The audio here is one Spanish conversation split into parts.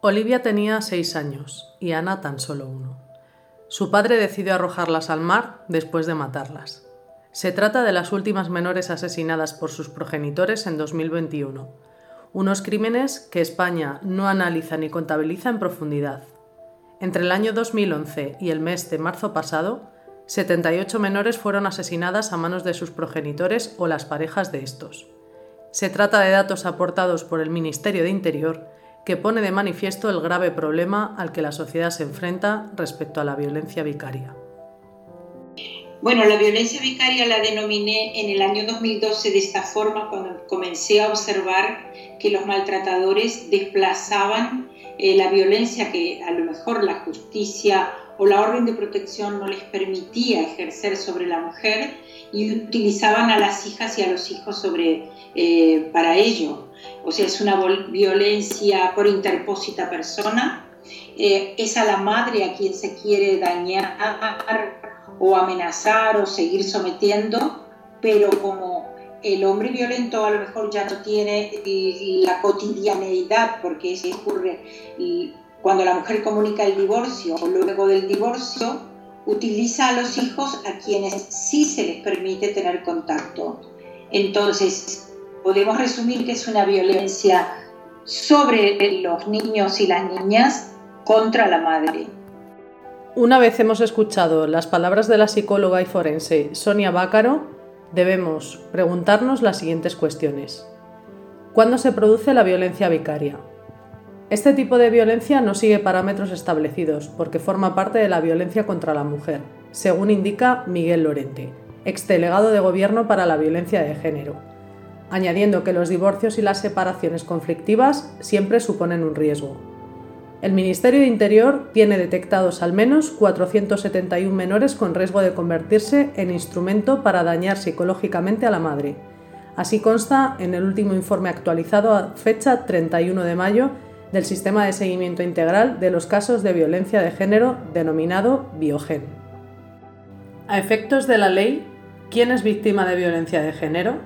Olivia tenía seis años y Ana tan solo uno. Su padre decidió arrojarlas al mar después de matarlas. Se trata de las últimas menores asesinadas por sus progenitores en 2021, unos crímenes que España no analiza ni contabiliza en profundidad. Entre el año 2011 y el mes de marzo pasado, 78 menores fueron asesinadas a manos de sus progenitores o las parejas de estos. Se trata de datos aportados por el Ministerio de Interior que pone de manifiesto el grave problema al que la sociedad se enfrenta respecto a la violencia vicaria. Bueno, la violencia vicaria la denominé en el año 2012 de esta forma cuando comencé a observar que los maltratadores desplazaban eh, la violencia que a lo mejor la justicia o la orden de protección no les permitía ejercer sobre la mujer y utilizaban a las hijas y a los hijos eh, para ello o sea, es una violencia por interpósita persona, eh, es a la madre a quien se quiere dañar o amenazar o seguir sometiendo, pero como el hombre violento a lo mejor ya no tiene la cotidianeidad, porque se ocurre cuando la mujer comunica el divorcio o luego del divorcio, utiliza a los hijos a quienes sí se les permite tener contacto. Entonces, podemos resumir que es una violencia sobre los niños y las niñas contra la madre. Una vez hemos escuchado las palabras de la psicóloga y forense Sonia Bácaro, debemos preguntarnos las siguientes cuestiones. ¿Cuándo se produce la violencia vicaria? Este tipo de violencia no sigue parámetros establecidos porque forma parte de la violencia contra la mujer, según indica Miguel Lorente, exdelegado de Gobierno para la Violencia de Género, añadiendo que los divorcios y las separaciones conflictivas siempre suponen un riesgo. El Ministerio de Interior tiene detectados al menos 471 menores con riesgo de convertirse en instrumento para dañar psicológicamente a la madre. Así consta en el último informe actualizado a fecha 31 de mayo del Sistema de Seguimiento Integral de los Casos de Violencia de Género denominado Biogen. A efectos de la ley, ¿quién es víctima de violencia de género?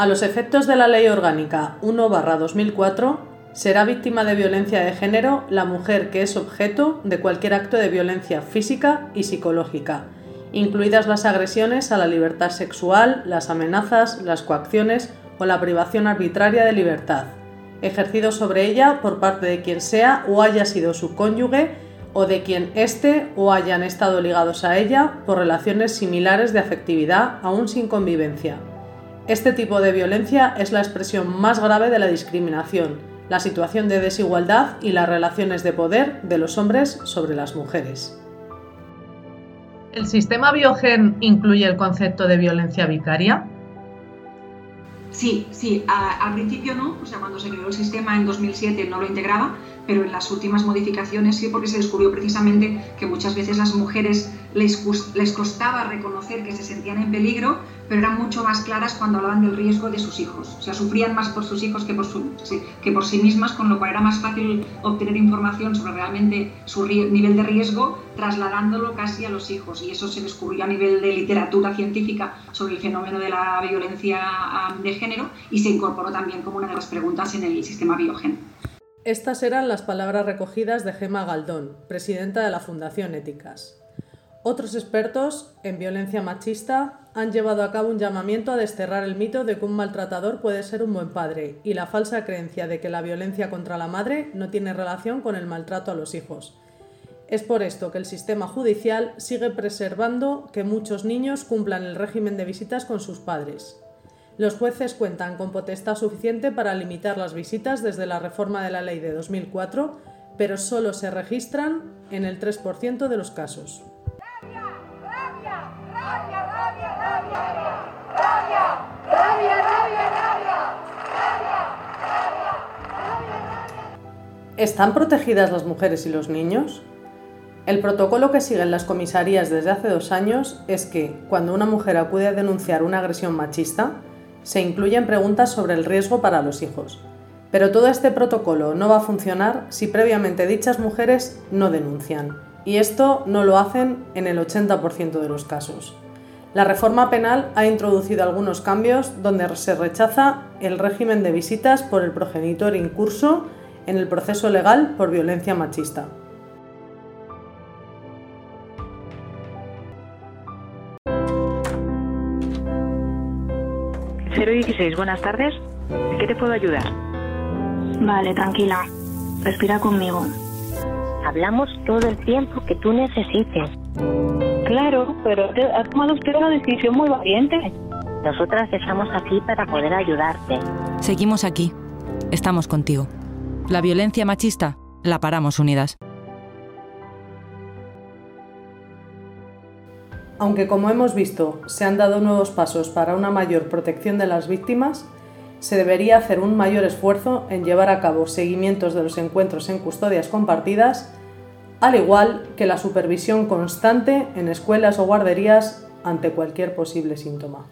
A los efectos de la Ley Orgánica 1-2004, será víctima de violencia de género la mujer que es objeto de cualquier acto de violencia física y psicológica, incluidas las agresiones a la libertad sexual, las amenazas, las coacciones o la privación arbitraria de libertad, ejercido sobre ella por parte de quien sea o haya sido su cónyuge o de quien éste o hayan estado ligados a ella por relaciones similares de afectividad aún sin convivencia este tipo de violencia es la expresión más grave de la discriminación, la situación de desigualdad y las relaciones de poder de los hombres sobre las mujeres. ¿El sistema Biogen incluye el concepto de violencia vicaria? Sí, sí, al principio no, o sea, cuando se creó el sistema en 2007 no lo integraba, pero en las últimas modificaciones sí, porque se descubrió precisamente que muchas veces las mujeres les, les costaba reconocer que se sentían en peligro, pero eran mucho más claras cuando hablaban del riesgo de sus hijos. O sea, sufrían más por sus hijos que por, sí mismas, con lo cual era más fácil obtener información sobre realmente su nivel de riesgo trasladándolo casi a los hijos. Y eso se descubrió a nivel de literatura científica sobre el fenómeno de la violencia de género y se incorporó también como una de las preguntas en el sistema Biogen. Estas eran las palabras recogidas de Gema Galdón, presidenta de la Fundación Éticas. Otros expertos en violencia machista han llevado a cabo un llamamiento a desterrar el mito de que un maltratador puede ser un buen padre y la falsa creencia de que la violencia contra la madre no tiene relación con el maltrato a los hijos. Es por esto que el sistema judicial sigue preservando que muchos niños cumplan el régimen de visitas con sus padres. Los jueces cuentan con potestad suficiente para limitar las visitas desde la reforma de la ley de 2004, pero solo se registran en el 3% de los casos. ¿Están protegidas las mujeres y los niños? El protocolo que siguen las comisarías desde hace dos años es que, cuando una mujer acude a denunciar una agresión machista, se incluyen preguntas sobre el riesgo para los hijos. Pero todo este protocolo no va a funcionar si previamente dichas mujeres no denuncian, y esto no lo hacen en el 80% de los casos. La reforma penal ha introducido algunos cambios donde se rechaza el régimen de visitas por el progenitor incurso en el proceso legal por violencia machista. 016, buenas tardes. qué te puedo ayudar? Vale, tranquila. Respira conmigo. Hablamos todo el tiempo que tú necesites. Claro, pero has tomado usted una decisión muy valiente. Nosotras estamos aquí para poder ayudarte. Seguimos aquí. Estamos contigo. La violencia machista la paramos unidas. Aunque como hemos visto se han dado nuevos pasos para una mayor protección de las víctimas, se debería hacer un mayor esfuerzo en llevar a cabo seguimientos de los encuentros en custodias compartidas, al igual que la supervisión constante en escuelas o guarderías ante cualquier posible síntoma.